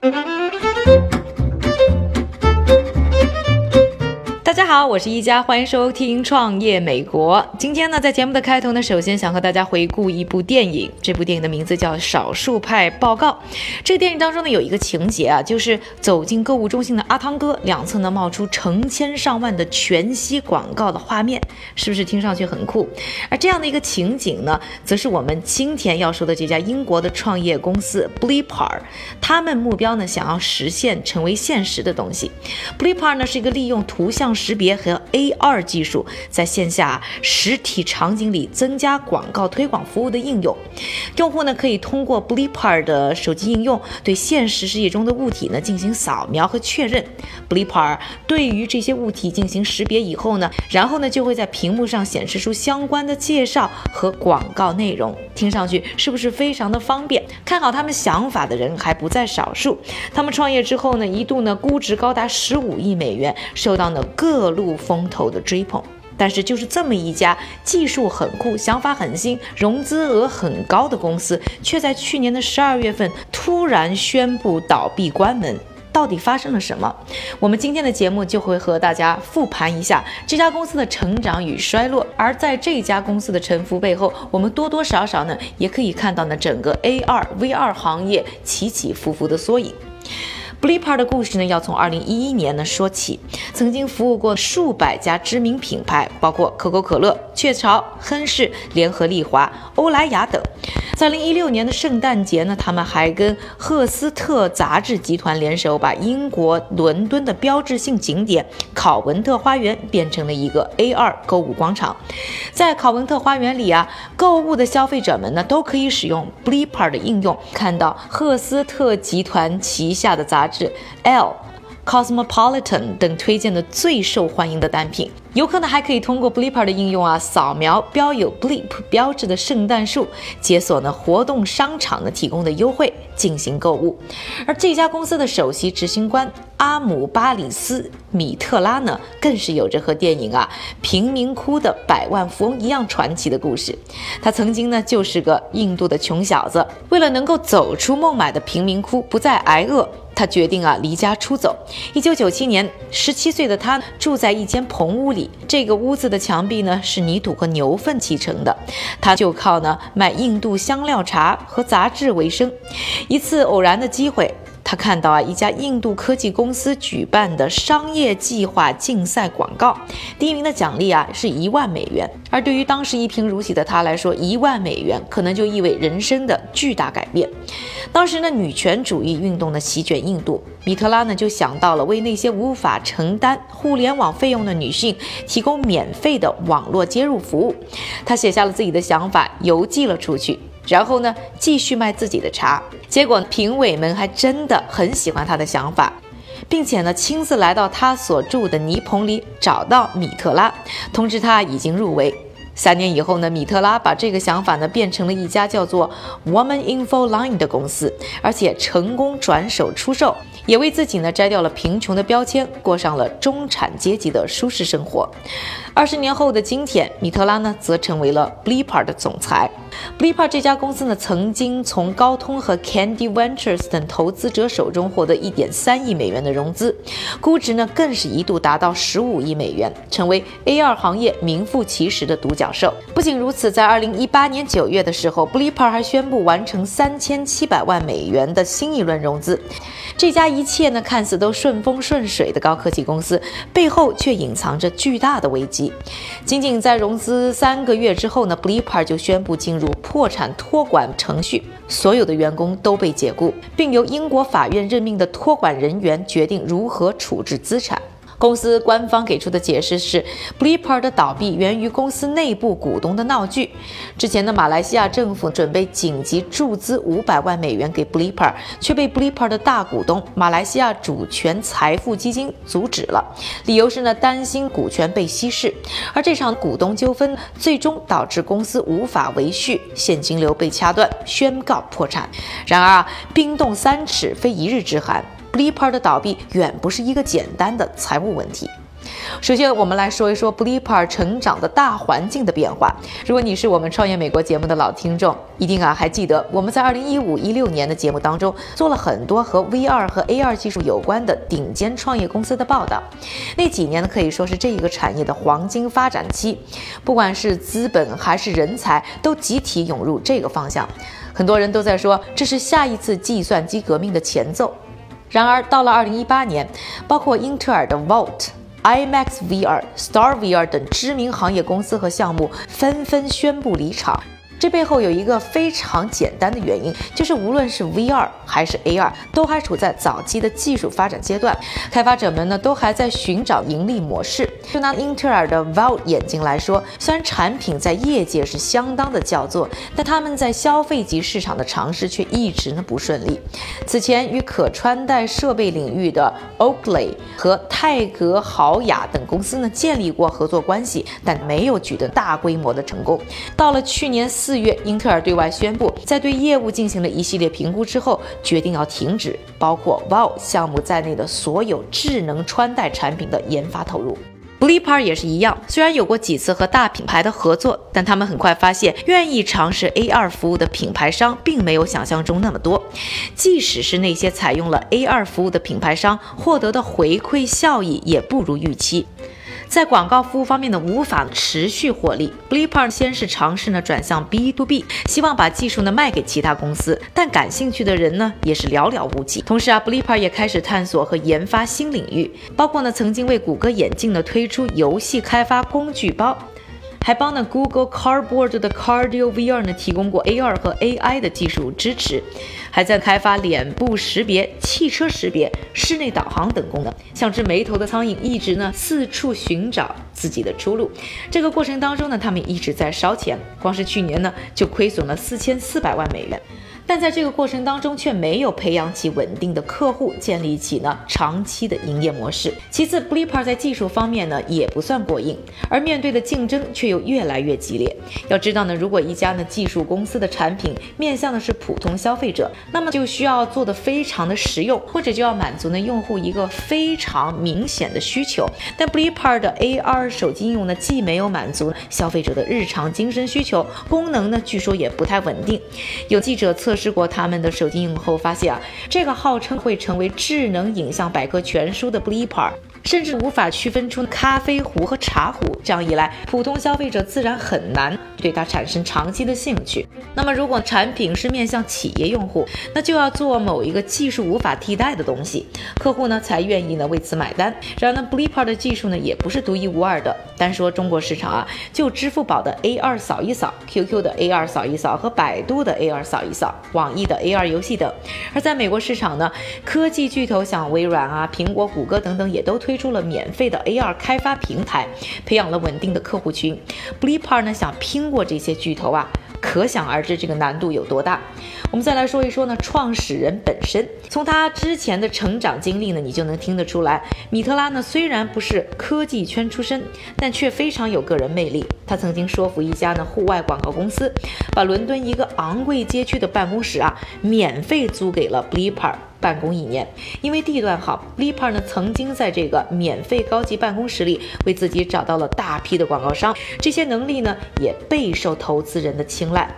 大 大家好，我是一加，欢迎收听《创业美国》。今天呢，在节目的开头呢，首先想和大家回顾一部电影。这部电影的名字叫《少数派报告》。这个电影当中呢，有一个情节啊，就是走进购物中心的阿汤哥，两侧呢冒出成千上万的全息广告的画面，是不是听上去很酷？而这样的一个情景呢，则是我们今天要说的这家英国的创业公司 Bleeper，他们目标呢，想要实现成为现实的东西。Bleeper 呢，是一个利用图像。识别和 AR 技术在线下实体场景里增加广告推广服务的应用，用户呢可以通过 Bleeper 的手机应用对现实世界中的物体呢进行扫描和确认。Bleeper 对于这些物体进行识别以后呢，然后呢就会在屏幕上显示出相关的介绍和广告内容。听上去是不是非常的方便？看好他们想法的人还不在少数。他们创业之后呢，一度呢估值高达十五亿美元，受到呢各。各路风投的追捧，但是就是这么一家技术很酷、想法很新、融资额很高的公司，却在去年的十二月份突然宣布倒闭关门。到底发生了什么？我们今天的节目就会和大家复盘一下这家公司的成长与衰落。而在这家公司的沉浮背后，我们多多少少呢也可以看到呢整个 AR、VR 行业起起伏伏的缩影。Bleeper 的故事呢，要从二零一一年呢说起。曾经服务过数百家知名品牌，包括可口可乐、雀巢、亨氏、联合利华、欧莱雅等。在2016年的圣诞节呢，他们还跟赫斯特杂志集团联手，把英国伦敦的标志性景点考文特花园变成了一个 A 二购物广场。在考文特花园里啊，购物的消费者们呢，都可以使用 Bleeper 的应用，看到赫斯特集团旗下的。杂志《L》。Cosmopolitan 等推荐的最受欢迎的单品，游客呢还可以通过 Bleeper 的应用啊，扫描标有 Bleep 标志的圣诞树，解锁呢活动商场呢提供的优惠进行购物。而这家公司的首席执行官阿姆巴里斯米特拉呢，更是有着和电影啊贫民窟的百万富翁一样传奇的故事。他曾经呢就是个印度的穷小子，为了能够走出孟买的贫民窟，不再挨饿。他决定啊离家出走。一九九七年，十七岁的他住在一间棚屋里，这个屋子的墙壁呢是泥土和牛粪砌成的。他就靠呢卖印度香料茶和杂志为生。一次偶然的机会。他看到啊，一家印度科技公司举办的商业计划竞赛广告，第一名的奖励啊是一万美元。而对于当时一贫如洗的他来说，一万美元可能就意味人生的巨大改变。当时呢，女权主义运动的席卷印度，米特拉呢就想到了为那些无法承担互联网费用的女性提供免费的网络接入服务。他写下了自己的想法，邮寄了出去。然后呢，继续卖自己的茶。结果评委们还真的很喜欢他的想法，并且呢，亲自来到他所住的泥棚里找到米特拉，通知他已经入围。三年以后呢，米特拉把这个想法呢变成了一家叫做 Woman Info Line 的公司，而且成功转手出售，也为自己呢摘掉了贫穷的标签，过上了中产阶级的舒适生活。二十年后的今天，米特拉呢则成为了 Bleeper 的总裁。Bleeper 这家公司呢曾经从高通和 Candy Ventures 等投资者手中获得一点三亿美元的融资，估值呢更是一度达到十五亿美元，成为 AR 行业名副其实的独角兽。不仅如此，在二零一八年九月的时候，Bleeper 还宣布完成三千七百万美元的新一轮融资。这家一切呢看似都顺风顺水的高科技公司，背后却隐藏着巨大的危机。仅仅在融资三个月之后呢，Bleeper 就宣布进入破产托管程序，所有的员工都被解雇，并由英国法院任命的托管人员决定如何处置资产。公司官方给出的解释是，Bleeper 的倒闭源于公司内部股东的闹剧。之前的马来西亚政府准备紧急注资五百万美元给 Bleeper，却被 Bleeper 的大股东马来西亚主权财富基金阻止了，理由是呢担心股权被稀释。而这场股东纠纷最终导致公司无法维续，现金流被掐断，宣告破产。然而啊，冰冻三尺非一日之寒。Bleeper 的倒闭远不是一个简单的财务问题。首先，我们来说一说 Bleeper 成长的大环境的变化。如果你是我们创业美国节目的老听众，一定啊还记得我们在2015、16年的节目当中做了很多和 VR 和 AR 技术有关的顶尖创业公司的报道。那几年呢，可以说是这一个产业的黄金发展期，不管是资本还是人才，都集体涌入这个方向。很多人都在说，这是下一次计算机革命的前奏。然而，到了二零一八年，包括英特尔的 Volt、IMAX VR、Star VR 等知名行业公司和项目纷纷宣布离场。这背后有一个非常简单的原因，就是无论是 VR 还是 AR，都还处在早期的技术发展阶段，开发者们呢都还在寻找盈利模式。就拿英特尔的 Valve 眼镜来说，虽然产品在业界是相当的叫座，但他们在消费级市场的尝试却一直呢不顺利。此前与可穿戴设备领域的 Oakley 和泰格豪雅等公司呢建立过合作关系，但没有取得大规模的成功。到了去年四。四月，英特尔对外宣布，在对业务进行了一系列评估之后，决定要停止包括 Wow 项目在内的所有智能穿戴产品的研发投入。Bleeper 也是一样，虽然有过几次和大品牌的合作，但他们很快发现，愿意尝试 AR 服务的品牌商并没有想象中那么多。即使是那些采用了 AR 服务的品牌商，获得的回馈效益也不如预期。在广告服务方面呢，无法持续获利。Bleeper 先是尝试呢转向 B to B，希望把技术呢卖给其他公司，但感兴趣的人呢也是寥寥无几。同时啊，Bleeper 也开始探索和研发新领域，包括呢曾经为谷歌眼镜呢推出游戏开发工具包。还帮呢 Google Cardboard 的 Cardio VR 呢提供过 AR 和 AI 的技术支持，还在开发脸部识别、汽车识别、室内导航等功能。像只没头的苍蝇，一直呢四处寻找自己的出路。这个过程当中呢，他们一直在烧钱，光是去年呢就亏损了四千四百万美元。但在这个过程当中，却没有培养起稳定的客户，建立起呢长期的营业模式。其次，Bleeper 在技术方面呢也不算过硬，而面对的竞争却又越来越激烈。要知道呢，如果一家呢技术公司的产品面向的是普通消费者，那么就需要做的非常的实用，或者就要满足呢用户一个非常明显的需求。但 Bleeper 的 AR 手机应用呢，既没有满足消费者的日常精神需求，功能呢据说也不太稳定。有记者测。试过他们的手机应用后，发现啊，这个号称会成为智能影像百科全书的 Bleeper。甚至无法区分出咖啡壶和茶壶，这样一来，普通消费者自然很难对它产生长期的兴趣。那么，如果产品是面向企业用户，那就要做某一个技术无法替代的东西，客户呢才愿意呢为此买单。然而呢，Bleeper 的技术呢也不是独一无二的。单说中国市场啊，就支付宝的 AR 扫一扫、QQ 的 AR 扫一扫和百度的 AR 扫一扫、网易的 AR 游戏等。而在美国市场呢，科技巨头像微软啊、苹果、谷歌等等也都推。推出了免费的 AR 开发平台，培养了稳定的客户群。Blee Par 呢想拼过这些巨头啊，可想而知这个难度有多大。我们再来说一说呢，创始人本身，从他之前的成长经历呢，你就能听得出来，米特拉呢虽然不是科技圈出身，但却非常有个人魅力。他曾经说服一家呢户外广告公司，把伦敦一个昂贵街区的办公室啊，免费租给了 Bleeper。办公一年，因为地段好，Bleeper 呢曾经在这个免费高级办公室里为自己找到了大批的广告商，这些能力呢也备受投资人的青睐。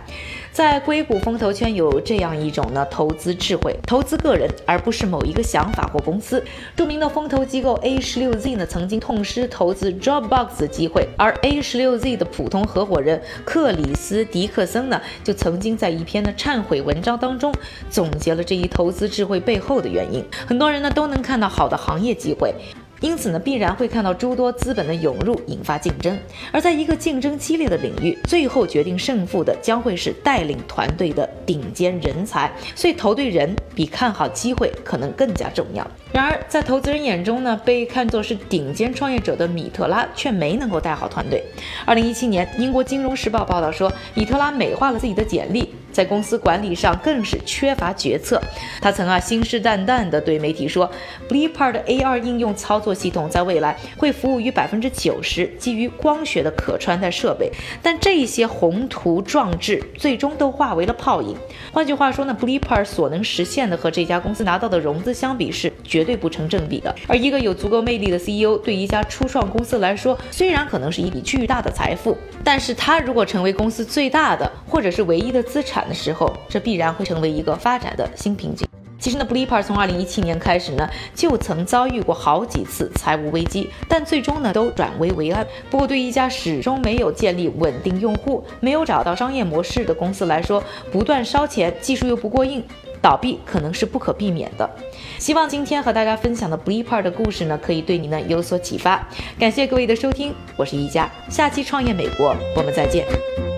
在硅谷风投圈有这样一种呢投资智慧，投资个人而不是某一个想法或公司。著名的风投机构 A 十六 Z 呢曾经痛失投资 Dropbox 的机会，而 A 十六 Z 的普通合伙人克里斯迪克森呢就曾经在一篇的忏悔文章当中总结了这一投资智慧背后的原因。很多人呢都能看到好的行业机会。因此呢，必然会看到诸多资本的涌入，引发竞争。而在一个竞争激烈的领域，最后决定胜负的将会是带领团队的顶尖人才。所以，投对人比看好机会可能更加重要。然而，在投资人眼中呢，被看作是顶尖创业者的米特拉却没能够带好团队。二零一七年，英国金融时报报道说，米特拉美化了自己的简历。在公司管理上更是缺乏决策。他曾啊信誓旦旦地对媒体说，Bleeper 的 AR 应用操作系统在未来会服务于百分之九十基于光学的可穿戴设备。但这些宏图壮志最终都化为了泡影。换句话说呢，Bleeper 所能实现的和这家公司拿到的融资相比是绝对不成正比的。而一个有足够魅力的 CEO 对一家初创公司来说，虽然可能是一笔巨大的财富，但是他如果成为公司最大的或者是唯一的资产的时候，这必然会成为一个发展的新瓶颈。其实呢，Bleeper 从2017年开始呢，就曾遭遇过好几次财务危机，但最终呢都转危为安。不过，对一家始终没有建立稳定用户、没有找到商业模式的公司来说，不断烧钱，技术又不过硬，倒闭可能是不可避免的。希望今天和大家分享的 Bleeper 的故事呢，可以对你呢有所启发。感谢各位的收听，我是一加，下期创业美国，我们再见。